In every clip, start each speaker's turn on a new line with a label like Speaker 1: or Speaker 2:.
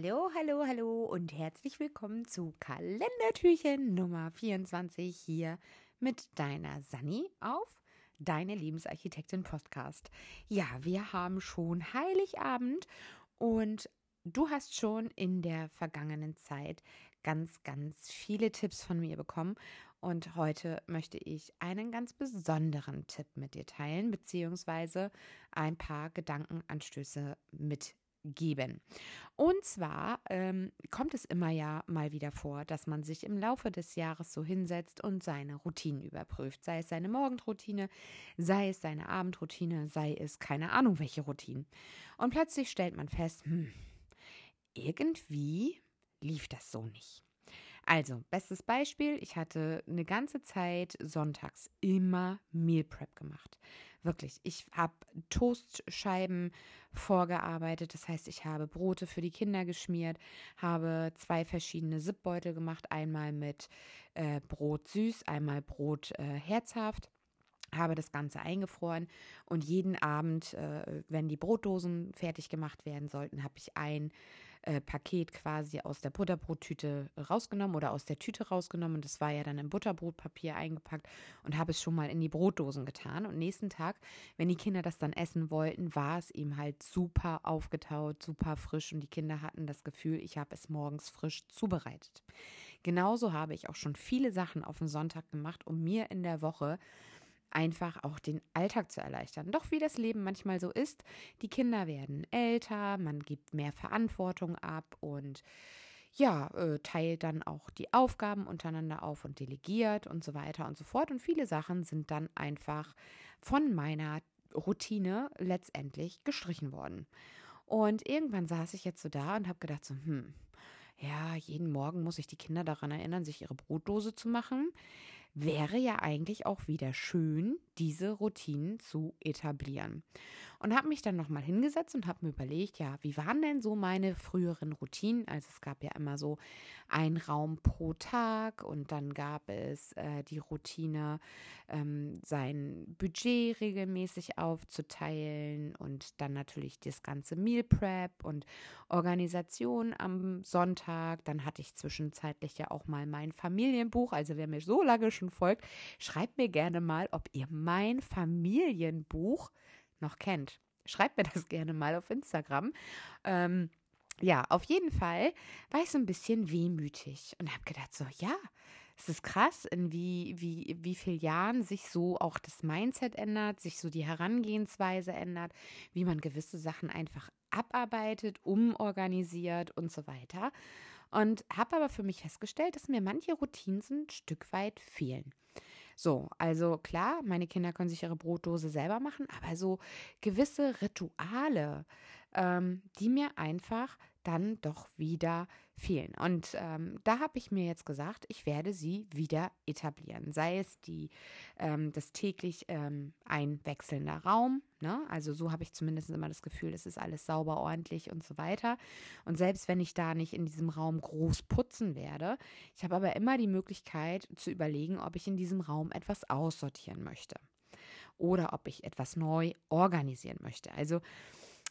Speaker 1: Hallo, hallo, hallo und herzlich willkommen zu Kalendertürchen Nummer 24 hier mit deiner Sani auf Deine Lebensarchitektin Podcast. Ja, wir haben schon Heiligabend und du hast schon in der vergangenen Zeit ganz, ganz viele Tipps von mir bekommen und heute möchte ich einen ganz besonderen Tipp mit dir teilen, beziehungsweise ein paar Gedankenanstöße mit geben. Und zwar ähm, kommt es immer ja mal wieder vor, dass man sich im Laufe des Jahres so hinsetzt und seine Routinen überprüft. Sei es seine Morgenroutine, sei es seine Abendroutine, sei es keine Ahnung welche Routinen. Und plötzlich stellt man fest, hm, irgendwie lief das so nicht. Also, bestes Beispiel, ich hatte eine ganze Zeit sonntags immer Meal Prep gemacht. Wirklich, ich habe Toastscheiben vorgearbeitet, das heißt, ich habe Brote für die Kinder geschmiert, habe zwei verschiedene Zipbeutel gemacht, einmal mit äh, Brot süß, einmal Brot äh, herzhaft. Habe das Ganze eingefroren und jeden Abend, äh, wenn die Brotdosen fertig gemacht werden sollten, habe ich ein äh, Paket quasi aus der Butterbrottüte rausgenommen oder aus der Tüte rausgenommen. Das war ja dann im Butterbrotpapier eingepackt und habe es schon mal in die Brotdosen getan. Und nächsten Tag, wenn die Kinder das dann essen wollten, war es ihm halt super aufgetaut, super frisch und die Kinder hatten das Gefühl, ich habe es morgens frisch zubereitet. Genauso habe ich auch schon viele Sachen auf den Sonntag gemacht, um mir in der Woche einfach auch den Alltag zu erleichtern. Doch wie das Leben manchmal so ist, die Kinder werden älter, man gibt mehr Verantwortung ab und ja, äh, teilt dann auch die Aufgaben untereinander auf und delegiert und so weiter und so fort. Und viele Sachen sind dann einfach von meiner Routine letztendlich gestrichen worden. Und irgendwann saß ich jetzt so da und habe gedacht, so, hm, ja, jeden Morgen muss ich die Kinder daran erinnern, sich ihre Brotdose zu machen wäre ja eigentlich auch wieder schön, diese Routinen zu etablieren. Und habe mich dann nochmal hingesetzt und habe mir überlegt, ja, wie waren denn so meine früheren Routinen? Also es gab ja immer so ein Raum pro Tag und dann gab es äh, die Routine, ähm, sein Budget regelmäßig aufzuteilen und dann natürlich das ganze Meal Prep und Organisation am Sonntag. Dann hatte ich zwischenzeitlich ja auch mal mein Familienbuch. Also wer mir so lange schon folgt, schreibt mir gerne mal, ob ihr mein Familienbuch noch kennt. Schreibt mir das gerne mal auf Instagram. Ähm, ja, auf jeden Fall war ich so ein bisschen wehmütig und habe gedacht, so, ja, es ist krass, in wie, wie, wie vielen Jahren sich so auch das Mindset ändert, sich so die Herangehensweise ändert, wie man gewisse Sachen einfach abarbeitet, umorganisiert und so weiter. Und habe aber für mich festgestellt, dass mir manche Routinen ein Stück weit fehlen. So, also klar, meine Kinder können sich ihre Brotdose selber machen, aber so gewisse Rituale, ähm, die mir einfach dann doch wieder fehlen. Und ähm, da habe ich mir jetzt gesagt, ich werde sie wieder etablieren. Sei es die, ähm, das täglich ähm, ein wechselnder Raum. Ne? Also so habe ich zumindest immer das Gefühl, es ist alles sauber, ordentlich und so weiter. Und selbst wenn ich da nicht in diesem Raum groß putzen werde, ich habe aber immer die Möglichkeit zu überlegen, ob ich in diesem Raum etwas aussortieren möchte oder ob ich etwas neu organisieren möchte. Also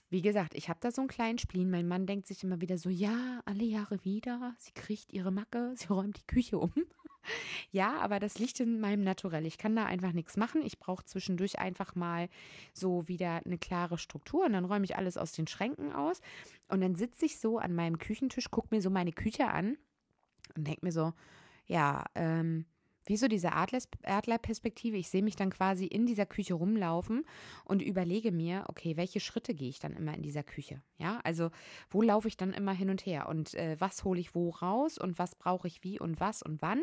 Speaker 1: wie gesagt, ich habe da so einen kleinen Spleen. Mein Mann denkt sich immer wieder so, ja, alle Jahre wieder. Sie kriegt ihre Macke, sie räumt die Küche um. ja, aber das liegt in meinem Naturell. Ich kann da einfach nichts machen. Ich brauche zwischendurch einfach mal so wieder eine klare Struktur und dann räume ich alles aus den Schränken aus. Und dann sitze ich so an meinem Küchentisch, gucke mir so meine Küche an und denke mir so, ja, ähm, wie so diese Adlerperspektive. Ich sehe mich dann quasi in dieser Küche rumlaufen und überlege mir, okay, welche Schritte gehe ich dann immer in dieser Küche? Ja, also wo laufe ich dann immer hin und her und äh, was hole ich wo raus und was brauche ich wie und was und wann?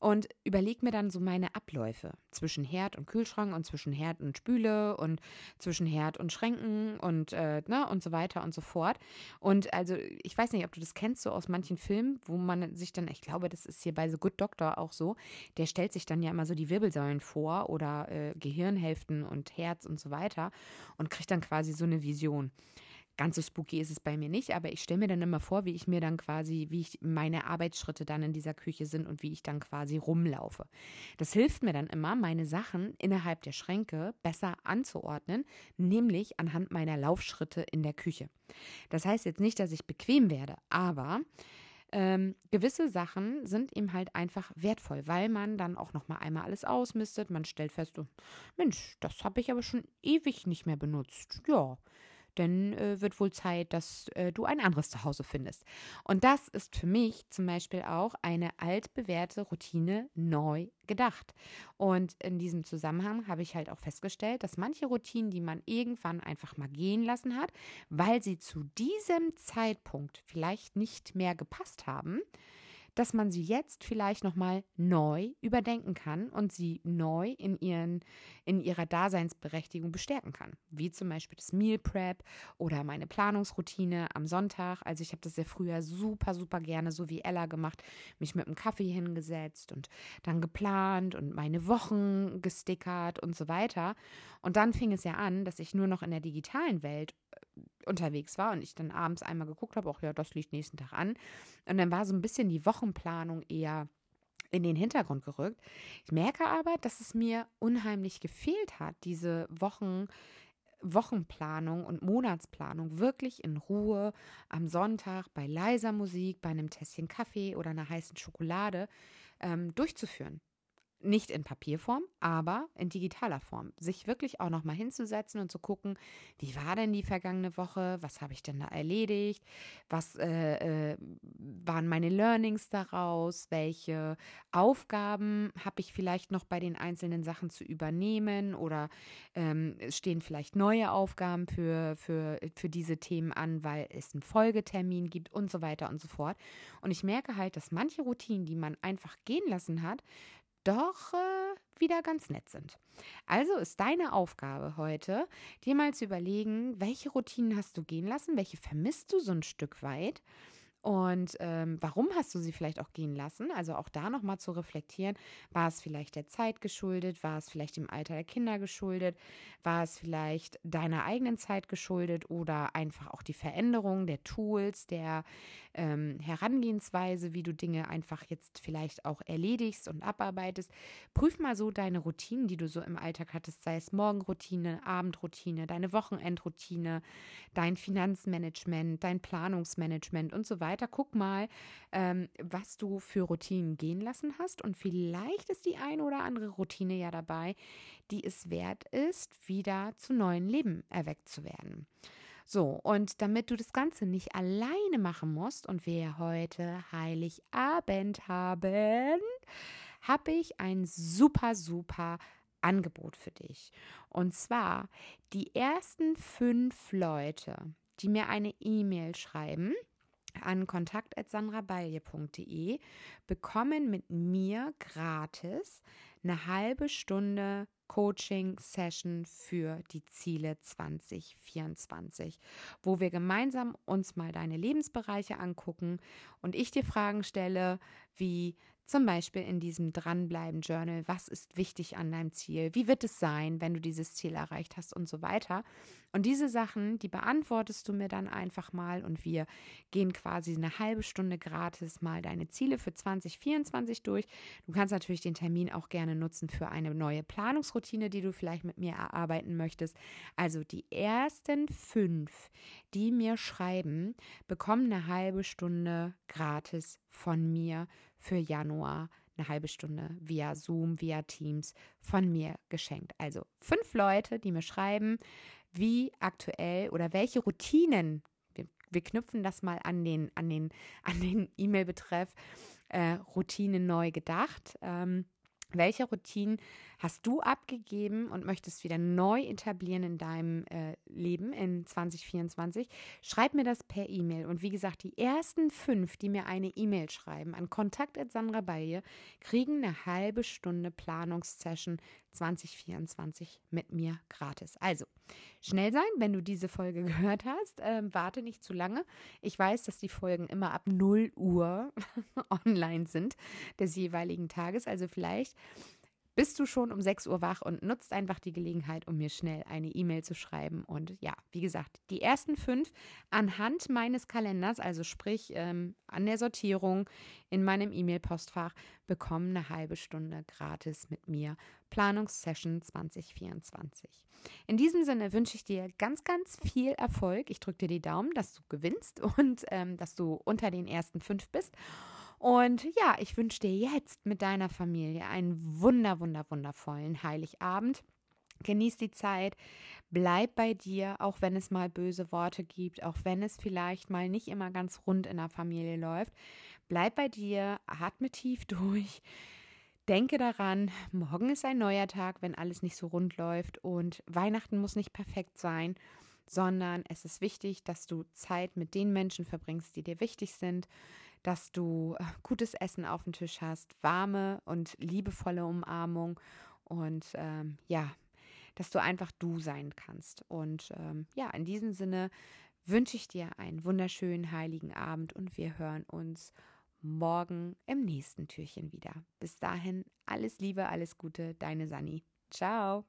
Speaker 1: Und überlege mir dann so meine Abläufe zwischen Herd und Kühlschrank und zwischen Herd und Spüle und zwischen Herd und Schränken und äh, ne, und so weiter und so fort. Und also ich weiß nicht, ob du das kennst so aus manchen Filmen, wo man sich dann, ich glaube, das ist hier bei The Good Doctor auch so, der stellt sich dann ja immer so die Wirbelsäulen vor oder äh, Gehirnhälften und Herz und so weiter und kriegt dann quasi so eine Vision Ganz so spooky ist es bei mir nicht, aber ich stelle mir dann immer vor, wie ich mir dann quasi, wie ich meine Arbeitsschritte dann in dieser Küche sind und wie ich dann quasi rumlaufe. Das hilft mir dann immer, meine Sachen innerhalb der Schränke besser anzuordnen, nämlich anhand meiner Laufschritte in der Küche. Das heißt jetzt nicht, dass ich bequem werde, aber ähm, gewisse Sachen sind ihm halt einfach wertvoll, weil man dann auch noch mal einmal alles ausmistet. Man stellt fest, oh, Mensch, das habe ich aber schon ewig nicht mehr benutzt. Ja, denn äh, wird wohl Zeit, dass äh, du ein anderes Zuhause findest. Und das ist für mich zum Beispiel auch eine altbewährte Routine neu gedacht. Und in diesem Zusammenhang habe ich halt auch festgestellt, dass manche Routinen, die man irgendwann einfach mal gehen lassen hat, weil sie zu diesem Zeitpunkt vielleicht nicht mehr gepasst haben, dass man sie jetzt vielleicht nochmal neu überdenken kann und sie neu in, ihren, in ihrer Daseinsberechtigung bestärken kann. Wie zum Beispiel das Meal Prep oder meine Planungsroutine am Sonntag. Also ich habe das ja früher super, super gerne, so wie Ella gemacht, mich mit einem Kaffee hingesetzt und dann geplant und meine Wochen gestickert und so weiter. Und dann fing es ja an, dass ich nur noch in der digitalen Welt unterwegs war und ich dann abends einmal geguckt habe, auch ja, das liegt nächsten Tag an. Und dann war so ein bisschen die Wochenplanung eher in den Hintergrund gerückt. Ich merke aber, dass es mir unheimlich gefehlt hat, diese Wochen, Wochenplanung und Monatsplanung wirklich in Ruhe am Sonntag bei leiser Musik, bei einem Tässchen Kaffee oder einer heißen Schokolade ähm, durchzuführen nicht in Papierform, aber in digitaler Form. Sich wirklich auch nochmal hinzusetzen und zu gucken, wie war denn die vergangene Woche, was habe ich denn da erledigt, was äh, äh, waren meine Learnings daraus, welche Aufgaben habe ich vielleicht noch bei den einzelnen Sachen zu übernehmen oder ähm, stehen vielleicht neue Aufgaben für, für, für diese Themen an, weil es einen Folgetermin gibt und so weiter und so fort. Und ich merke halt, dass manche Routinen, die man einfach gehen lassen hat, doch äh, wieder ganz nett sind. Also ist deine Aufgabe heute, dir mal zu überlegen, welche Routinen hast du gehen lassen, welche vermisst du so ein Stück weit und ähm, warum hast du sie vielleicht auch gehen lassen? Also auch da nochmal zu reflektieren, war es vielleicht der Zeit geschuldet, war es vielleicht dem Alter der Kinder geschuldet, war es vielleicht deiner eigenen Zeit geschuldet oder einfach auch die Veränderung der Tools, der ähm, Herangehensweise, wie du Dinge einfach jetzt vielleicht auch erledigst und abarbeitest. Prüf mal so deine Routinen, die du so im Alltag hattest, sei es Morgenroutine, Abendroutine, deine Wochenendroutine, dein Finanzmanagement, dein Planungsmanagement und so weiter. Guck mal, ähm, was du für Routinen gehen lassen hast und vielleicht ist die eine oder andere Routine ja dabei, die es wert ist, wieder zu neuen Leben erweckt zu werden. So, und damit du das Ganze nicht alleine machen musst und wir heute Heiligabend haben, habe ich ein super, super Angebot für dich. Und zwar die ersten fünf Leute, die mir eine E-Mail schreiben an kontakt.sandrabalje.de, bekommen mit mir gratis eine halbe Stunde Coaching-Session für die Ziele 2024, wo wir gemeinsam uns mal deine Lebensbereiche angucken und ich dir Fragen stelle, wie zum Beispiel in diesem Dranbleiben-Journal, was ist wichtig an deinem Ziel, wie wird es sein, wenn du dieses Ziel erreicht hast und so weiter. Und diese Sachen, die beantwortest du mir dann einfach mal und wir gehen quasi eine halbe Stunde gratis mal deine Ziele für 2024 durch. Du kannst natürlich den Termin auch gerne nutzen für eine neue Planungsroutine, die du vielleicht mit mir erarbeiten möchtest. Also die ersten fünf, die mir schreiben, bekommen eine halbe Stunde gratis von mir für Januar eine halbe Stunde via Zoom, via Teams von mir geschenkt. Also fünf Leute, die mir schreiben, wie aktuell oder welche Routinen, wir, wir knüpfen das mal an den, an den, an den E-Mail-Betreff, äh, Routine neu gedacht. Ähm, welche Routinen hast du abgegeben und möchtest wieder neu etablieren in deinem äh, Leben in 2024? Schreib mir das per E-Mail. Und wie gesagt, die ersten fünf, die mir eine E-Mail schreiben an kontakt.sandrabaye, kriegen eine halbe Stunde Planungssession 2024 mit mir gratis. Also schnell sein, wenn du diese Folge gehört hast. Ähm, warte nicht zu lange. Ich weiß, dass die Folgen immer ab 0 Uhr online sind des jeweiligen Tages. Also vielleicht bist du schon um 6 Uhr wach und nutzt einfach die Gelegenheit, um mir schnell eine E-Mail zu schreiben. Und ja, wie gesagt, die ersten fünf anhand meines Kalenders, also sprich ähm, an der Sortierung in meinem E-Mail-Postfach, bekommen eine halbe Stunde gratis mit mir. Planungssession 2024. In diesem Sinne wünsche ich dir ganz, ganz viel Erfolg. Ich drücke dir die Daumen, dass du gewinnst und ähm, dass du unter den ersten fünf bist. Und ja, ich wünsche dir jetzt mit deiner Familie einen wunder, wunder, wundervollen Heiligabend. Genieß die Zeit, bleib bei dir, auch wenn es mal böse Worte gibt, auch wenn es vielleicht mal nicht immer ganz rund in der Familie läuft. Bleib bei dir, atme tief durch. Denke daran, morgen ist ein neuer Tag, wenn alles nicht so rund läuft und Weihnachten muss nicht perfekt sein, sondern es ist wichtig, dass du Zeit mit den Menschen verbringst, die dir wichtig sind, dass du äh, gutes Essen auf dem Tisch hast, warme und liebevolle Umarmung und ähm, ja, dass du einfach du sein kannst. Und ähm, ja, in diesem Sinne wünsche ich dir einen wunderschönen heiligen Abend und wir hören uns morgen im nächsten Türchen wieder. Bis dahin alles Liebe, alles Gute, deine Sani. Ciao.